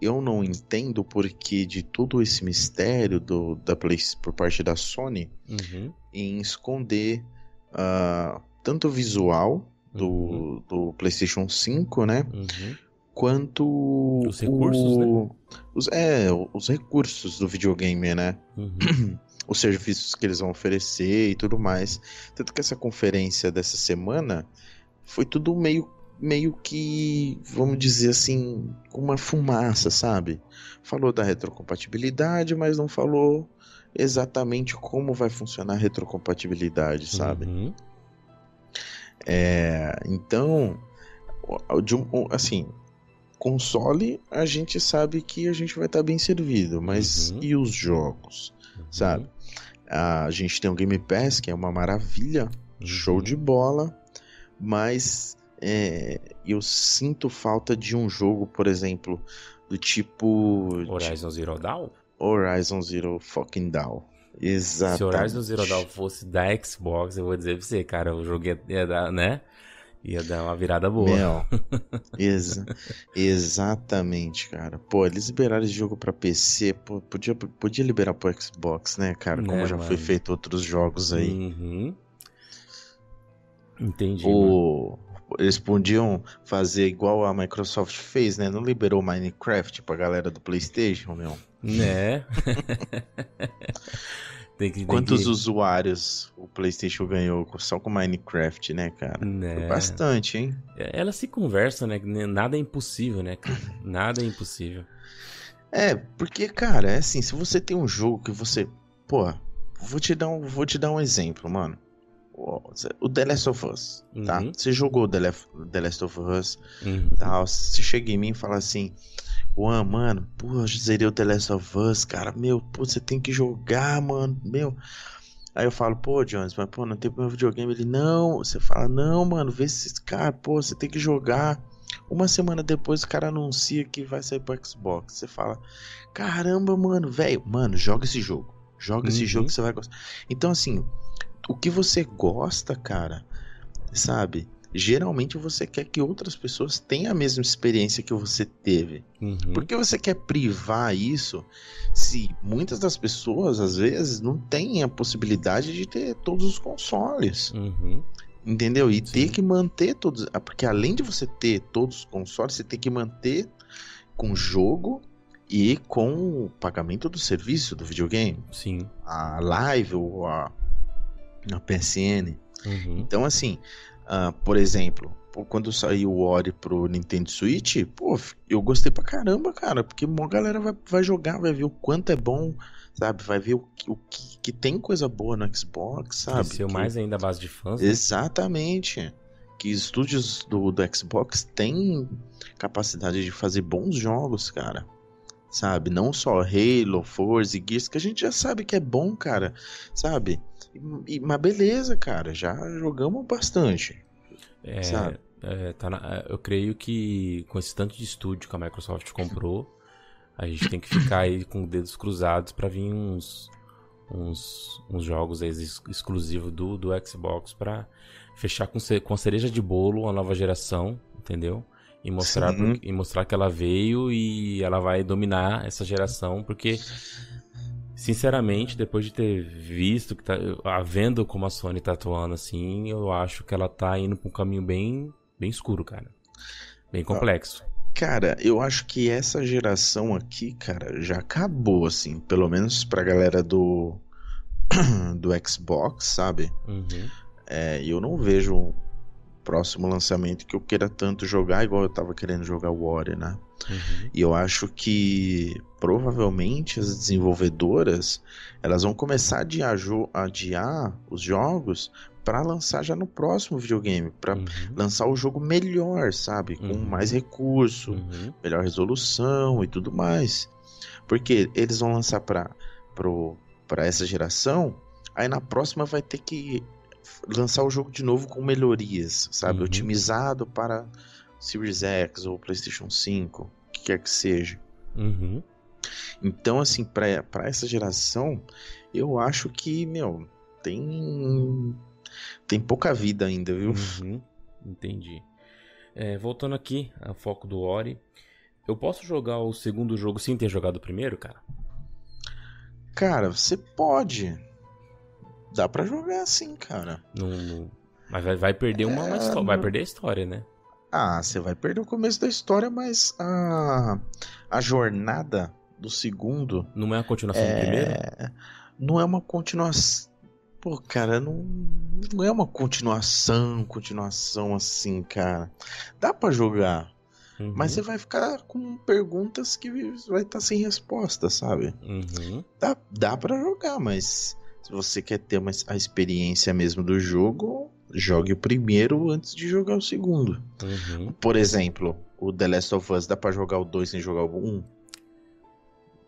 eu não entendo o porquê de todo esse mistério do, da Play, por parte da Sony uhum. em esconder uh, tanto visual do, uhum. do PlayStation 5, né? Uhum. Quanto os recursos, o, né? Os, é, os recursos do videogame, né? Uhum. os serviços que eles vão oferecer e tudo mais. Tanto que essa conferência dessa semana foi tudo meio meio que, vamos dizer assim, com uma fumaça, sabe? Falou da retrocompatibilidade, mas não falou exatamente como vai funcionar a retrocompatibilidade, sabe? Uhum. É, então, de um, assim, console a gente sabe que a gente vai estar tá bem servido, mas uhum. e os jogos, uhum. sabe? A gente tem o Game Pass, que é uma maravilha, show de bola, mas é, eu sinto falta de um jogo, por exemplo, do tipo. Horizon Zero Dawn? Horizon Zero fucking Dawn. Exato. Se Horizon Zero Dawn fosse da Xbox, eu vou dizer pra você, cara, o jogo ia, ia dar, né? Ia dar uma virada boa. Meu, exa exatamente, cara. Pô, eles liberaram esse jogo pra PC, pô, podia, podia liberar pro Xbox, né, cara? Como né, já mano? foi feito outros jogos aí. Uhum. Entendi. O... Eles podiam fazer igual a Microsoft fez, né? Não liberou Minecraft pra galera do PlayStation, meu. Né? Tem que, tem Quantos que... usuários o PlayStation ganhou só com Minecraft, né, cara? Né? Foi bastante, hein? É, ela se conversa, né? Nada é impossível, né, cara? Nada é impossível. É, porque, cara, é assim, se você tem um jogo que você. Pô, vou te dar um, vou te dar um exemplo, mano. O The Last of Us, tá? Uhum. Você jogou The, The Last of Us, uhum. tá? Você chega em mim e fala assim. Juan, mano, pô, zerei o The Last of Us, cara, meu, pô, você tem que jogar, mano, meu. Aí eu falo, pô, Jones, mas pô, não tem meu videogame. Ele, não, você fala, não, mano, vê se, cara, pô, você tem que jogar. Uma semana depois o cara anuncia que vai sair pro Xbox. Você fala, caramba, mano, velho, mano, joga esse jogo. Joga uhum. esse jogo que você vai gostar. Então, assim, o que você gosta, cara, sabe? geralmente você quer que outras pessoas tenham a mesma experiência que você teve. Uhum. Por que você quer privar isso se muitas das pessoas, às vezes, não têm a possibilidade de ter todos os consoles? Uhum. Entendeu? E Sim. ter que manter todos. Ah, porque além de você ter todos os consoles, você tem que manter com jogo e com o pagamento do serviço do videogame. Sim. A live ou a, a PSN. Uhum. Então, assim, Uh, por exemplo, quando saiu o Ori pro Nintendo Switch, pô, eu gostei pra caramba, cara, porque uma galera vai, vai jogar, vai ver o quanto é bom, sabe? Vai ver o, o que, que tem coisa boa no Xbox, sabe? Cresceu que... mais ainda a base de fãs. Né? Exatamente. Que estúdios do, do Xbox têm capacidade de fazer bons jogos, cara. Sabe? Não só Halo, Forza e Gears, que a gente já sabe que é bom, cara. Sabe? E, mas beleza, cara, já jogamos bastante. É, sabe? É, tá na, é, eu creio que com esse tanto de estúdio que a Microsoft comprou, a gente tem que ficar aí com dedos cruzados para vir uns, uns, uns jogos ex exclusivos do, do Xbox para fechar com, com cereja de bolo a nova geração, entendeu? E mostrar, e mostrar que ela veio e ela vai dominar essa geração, porque Sinceramente, depois de ter visto que tá. Vendo como a Sony tá atuando assim, eu acho que ela tá indo pra um caminho bem, bem escuro, cara. Bem complexo. Cara, eu acho que essa geração aqui, cara, já acabou, assim. Pelo menos pra galera do. do Xbox, sabe? Uhum. É, eu não vejo próximo lançamento que eu queira tanto jogar, igual eu tava querendo jogar o Ori, né? Uhum. E eu acho que provavelmente as desenvolvedoras elas vão começar a adiar, adiar os jogos para lançar já no próximo videogame, para uhum. lançar o jogo melhor, sabe? Com uhum. mais recurso, uhum. melhor resolução e tudo mais. Porque eles vão lançar para para essa geração, aí na próxima vai ter que lançar o jogo de novo com melhorias, sabe? Uhum. Otimizado para Series X ou PlayStation 5, o que quer que seja. Uhum. Então, assim, para essa geração, eu acho que, meu, tem. Tem pouca vida ainda, viu? Uhum. Entendi. É, voltando aqui ao foco do Ori, eu posso jogar o segundo jogo sem ter jogado o primeiro, cara? Cara, você pode. Dá pra jogar assim, cara. Não, não- Mas vai, vai perder uma, uma É, histó- vai não- perder a história, né? Ah, você vai perder o começo da história, mas a, a jornada do segundo Não é a continuação do primeiro? é, não é uma continuação. Pô, cara, não, não é uma continuação, continuação assim, cara. Dá pra jogar, Uhum, mas você vai ficar com perguntas que vai estar sem resposta, sabe? uhum. Dá, dá para jogar, mas se você quer ter uma, a experiência mesmo do jogo, jogue o primeiro antes de jogar o segundo. Uhum. Por exemplo, o The Last of Us dá pra jogar o 2 sem jogar o 1?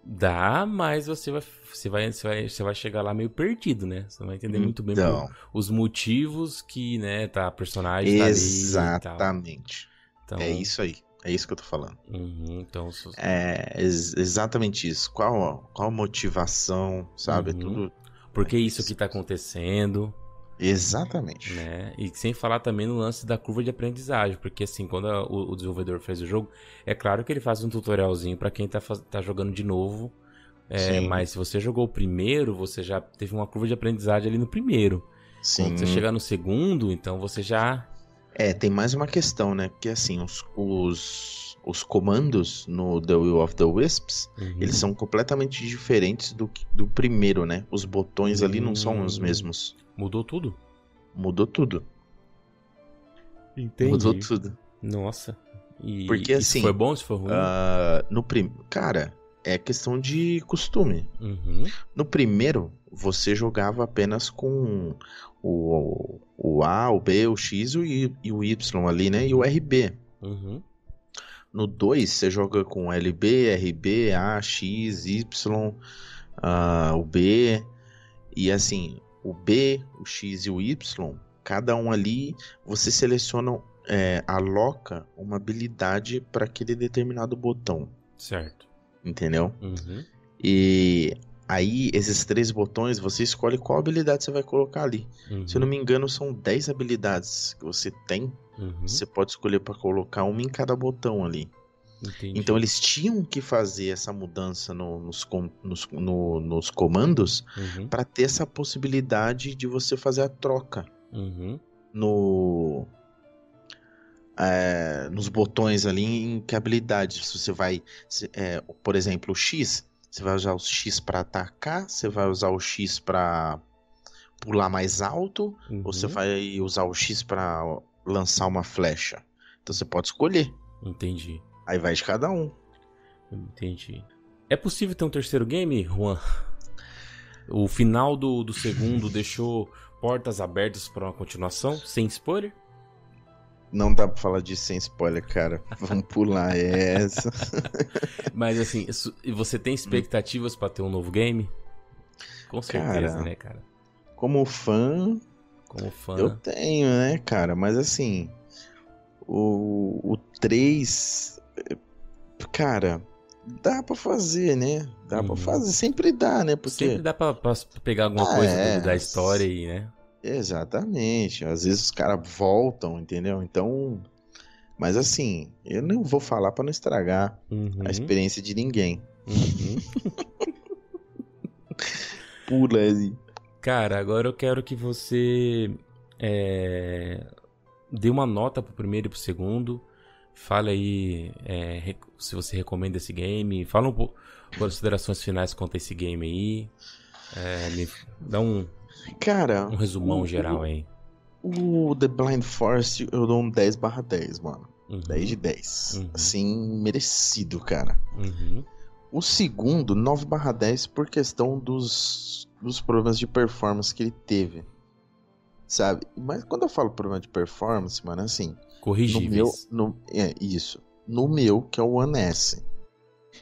Dá, mas você vai, você, vai, você, vai, você vai chegar lá meio perdido, né? Você não vai entender muito bem Então, os motivos que, né, tá, a personagem tá exatamente. Então, É isso aí. É isso que eu tô falando. Uhum, então, se- É ex- exatamente isso. Qual, qual a motivação, sabe? Uhum. Tudo. Por que isso aqui tá acontecendo, Exatamente. né? E sem falar também no lance da curva de aprendizagem, porque assim, quando a- o, o desenvolvedor fez o jogo, é claro que ele faz um tutorialzinho pra quem tá, tá jogando de novo. É, mas se você jogou o primeiro, você já teve uma curva de aprendizagem ali no primeiro. Sim. Quando você chegar no segundo, então você já. É, tem mais uma questão, né? Porque assim, os, os, os comandos no The Will of the Wisps, Uhum. eles são completamente diferentes do, do primeiro, né? Os botões ali não são os Hum. mesmos. Mudou tudo? Mudou tudo. Entendi. Mudou tudo. Nossa. E, Porque, isso assim, foi bom, isso foi ruim? Ah, no prim... Cara, é questão de costume. Uhum. No primeiro, você jogava apenas com o, o A, o B, o X e o Y- e o Y ali, né? E o RB. Uhum. No 2, você joga com LB, RB, A, X, Y, ah, o B. E assim, o B, o X e o Y, cada um ali, você seleciona, é, aloca uma habilidade para aquele determinado botão. Certo. Entendeu? Uhum. E aí, esses três botões, você escolhe qual habilidade você vai colocar ali. Uhum. Se eu não me engano, são 10 habilidades que você tem. Uhum. Você pode escolher para colocar uma em cada botão ali. Entendi. Então eles tinham que fazer essa mudança no- nos, com- nos- no- nos comandos Uhum. para ter essa possibilidade de você fazer a troca Uhum. no é, nos botões ali em que habilidade. Se você vai, se- é, por exemplo, o X, você vai usar o X para atacar, você vai usar o X para pular mais alto, Uhum. ou você vai usar o X para lançar uma flecha. Então você pode escolher. Entendi. Aí vai de cada um. Entendi. É possível ter um terceiro game, Juan? O final do, do segundo deixou portas abertas para uma continuação, sem spoiler? Não dá pra falar disso sem spoiler, cara. Vamos pular essa. Mas assim, isso- você tem expectativas pra ter um novo game? Com certeza, Cara, né, cara? Como fã, Como fã. eu tenho, né, cara? Mas assim, o, o 3, cara, dá pra fazer, né? Dá Uhum. pra fazer, sempre dá, né? Porque Sempre dá pra, pra pegar alguma Ah, coisa é. da história e, né? Exatamente. Às vezes os caras voltam, entendeu? Então, mas assim, eu não vou falar pra não estragar Uhum, a experiência de ninguém. uhum. Pula aí. Cara, agora eu quero que você é, dê uma nota pro primeiro e pro segundo. Fale aí é, se você recomenda esse game. Fala um pouco considerações finais quanto a esse game aí. É, me dá um, Cara, um resumão o- geral aí. O The Blind Forest eu dou um 10 barra 10, mano. Uhum, 10 de 10. Uhum. Assim, merecido, cara. uhum, O segundo, 9 barra 10 por questão dos, dos problemas de performance que ele teve. Sabe? Mas quando eu falo problema de performance, mano, é assim, no meu, Corrigíveis. no, é isso. No meu, que é o One S.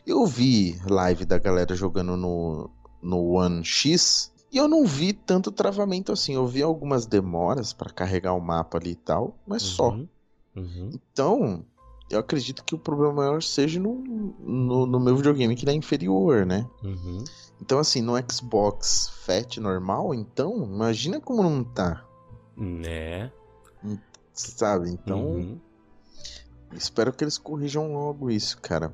Eu vi live da galera jogando no, no One X e eu não vi tanto travamento assim. Eu vi algumas demoras pra carregar o mapa ali e tal, mas só. Uhum, uhum, Então, eu acredito que o problema maior seja no, no, no meu videogame que ele é inferior, né? uhum. Então, assim, no Xbox Fat normal, então, imagina como não tá, Né? sabe? Então, Uhum. espero que eles corrijam logo isso, cara.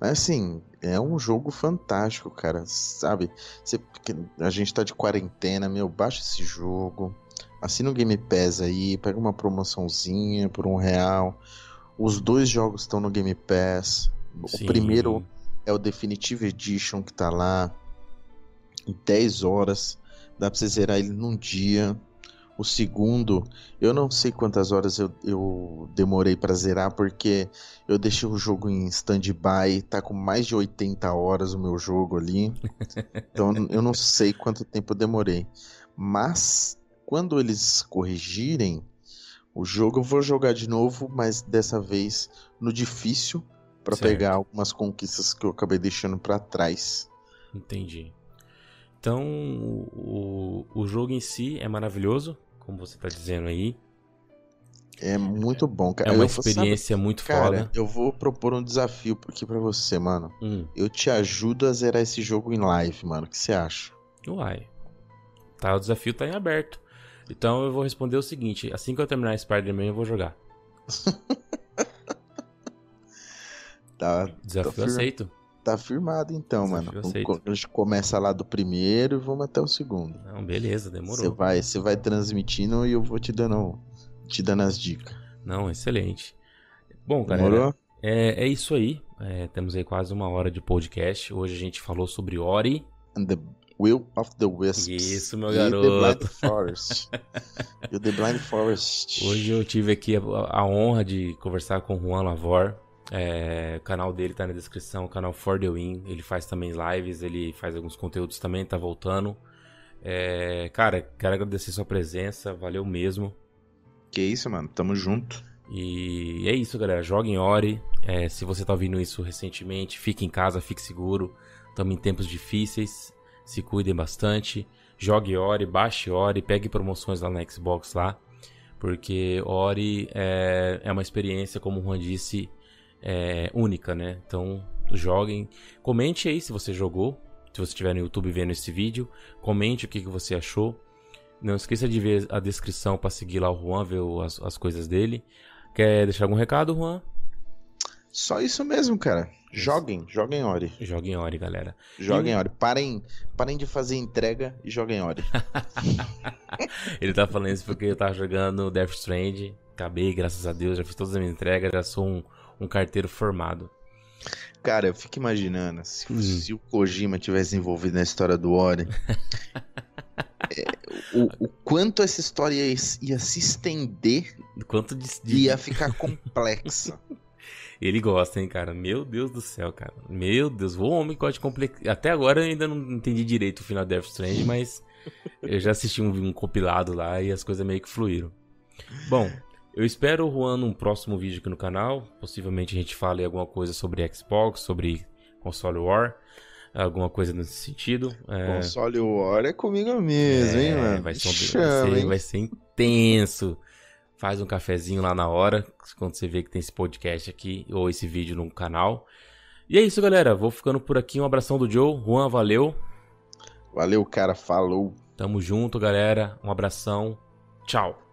Mas assim, é um jogo fantástico, cara. Sabe? Você, a gente tá de quarentena, meu, baixa esse jogo. Assina o Game Pass aí, pega uma promoçãozinha por um real. Os dois jogos estão no Game Pass. Sim. O primeiro é o Definitive Edition que tá lá. Em 10 horas. Dá pra você zerar ele num dia. O segundo, eu não sei quantas horas eu, eu demorei para zerar, porque eu deixei o jogo em stand-by, tá com mais de 80 horas o meu jogo ali. Então eu não sei quanto tempo eu demorei. Mas quando eles corrigirem o jogo, eu vou jogar de novo, mas dessa vez no difícil, para pegar algumas conquistas que eu acabei deixando para trás. Entendi. Então, o, o jogo em si é maravilhoso, como você tá dizendo aí. É muito bom, cara. É uma eu experiência muito cara, foda. Eu vou propor um desafio aqui para você, mano. Hum. Eu te ajudo a zerar esse jogo em live, mano. O que você acha? Uai. Tá, o desafio tá em aberto. Então eu vou responder o seguinte: assim que eu terminar Spider-Man, eu vou jogar. tá. Desafio tá aceito. Tá firmado então, mano. A gente começa lá do primeiro e vamos até o segundo. Não, beleza, demorou. Você vai, você vai transmitindo e eu vou te dando, te dando as dicas. Não, excelente. Bom, galera, é, é isso aí. É, temos aí quase uma hora de podcast. Hoje a gente falou sobre Ori. And the Will of the Wisps. Isso, meu garoto. E The Blind Forest. e The Blind Forest. Hoje eu tive aqui a, a honra de conversar com o Juan Lavor. É, o canal dele tá na descrição, o canal For The Win. Ele faz também lives, ele faz alguns conteúdos também, tá voltando. É, cara, quero agradecer sua presença, valeu mesmo. Que isso, mano, tamo junto. E é isso, galera. Joguem Ori. É, se você tá ouvindo isso recentemente, fique em casa, fique seguro. Estamos em tempos difíceis. Se cuidem bastante. Jogue Ori, baixe Ori, pegue promoções lá na Xbox lá. Porque Ori é, é uma experiência, como o Juan disse, é, única, né? Então, joguem. Comente aí se você jogou. Se você estiver no YouTube vendo esse vídeo, comente o que, que você achou. Não esqueça de ver a descrição para seguir lá o Juan, ver as, as coisas dele. Quer deixar algum recado, Juan? Só isso mesmo, cara. Joguem, joguem Ori. Joguem Ori, galera. Joguem e... Ori. Parem, parem de fazer entrega e joguem Ori. Ele tá falando isso porque eu tava jogando Death Strand. Acabei, graças a Deus, já fiz todas as minhas entregas, já sou um, um carteiro formado. Cara, eu fico imaginando se, hum. se o Kojima tivesse envolvido na história do Ori. é, o, o, quanto essa história ia, ia se estender quanto de, ia ficar complexa. Ele gosta, hein, cara? Meu Deus do céu, cara. Meu Deus, o homem pode complicar. Até agora eu ainda não entendi direito o final de Death Stranding, mas eu já assisti um, um compilado lá e as coisas meio que fluíram. Bom, eu espero o Juan num próximo vídeo aqui no canal. Possivelmente a gente fale alguma coisa sobre Xbox, sobre console War. Alguma coisa nesse sentido. É... Console War é comigo mesmo, é, hein, mano? Vai ser, Chama, vai, ser, vai ser intenso. Faz um cafezinho lá na hora, quando você vê que tem esse podcast aqui, ou esse vídeo no canal. E é isso, galera. Vou ficando por aqui. Um abração do Joe. Juan, valeu. Valeu, cara. Falou. Tamo junto, galera. Um abração. Tchau.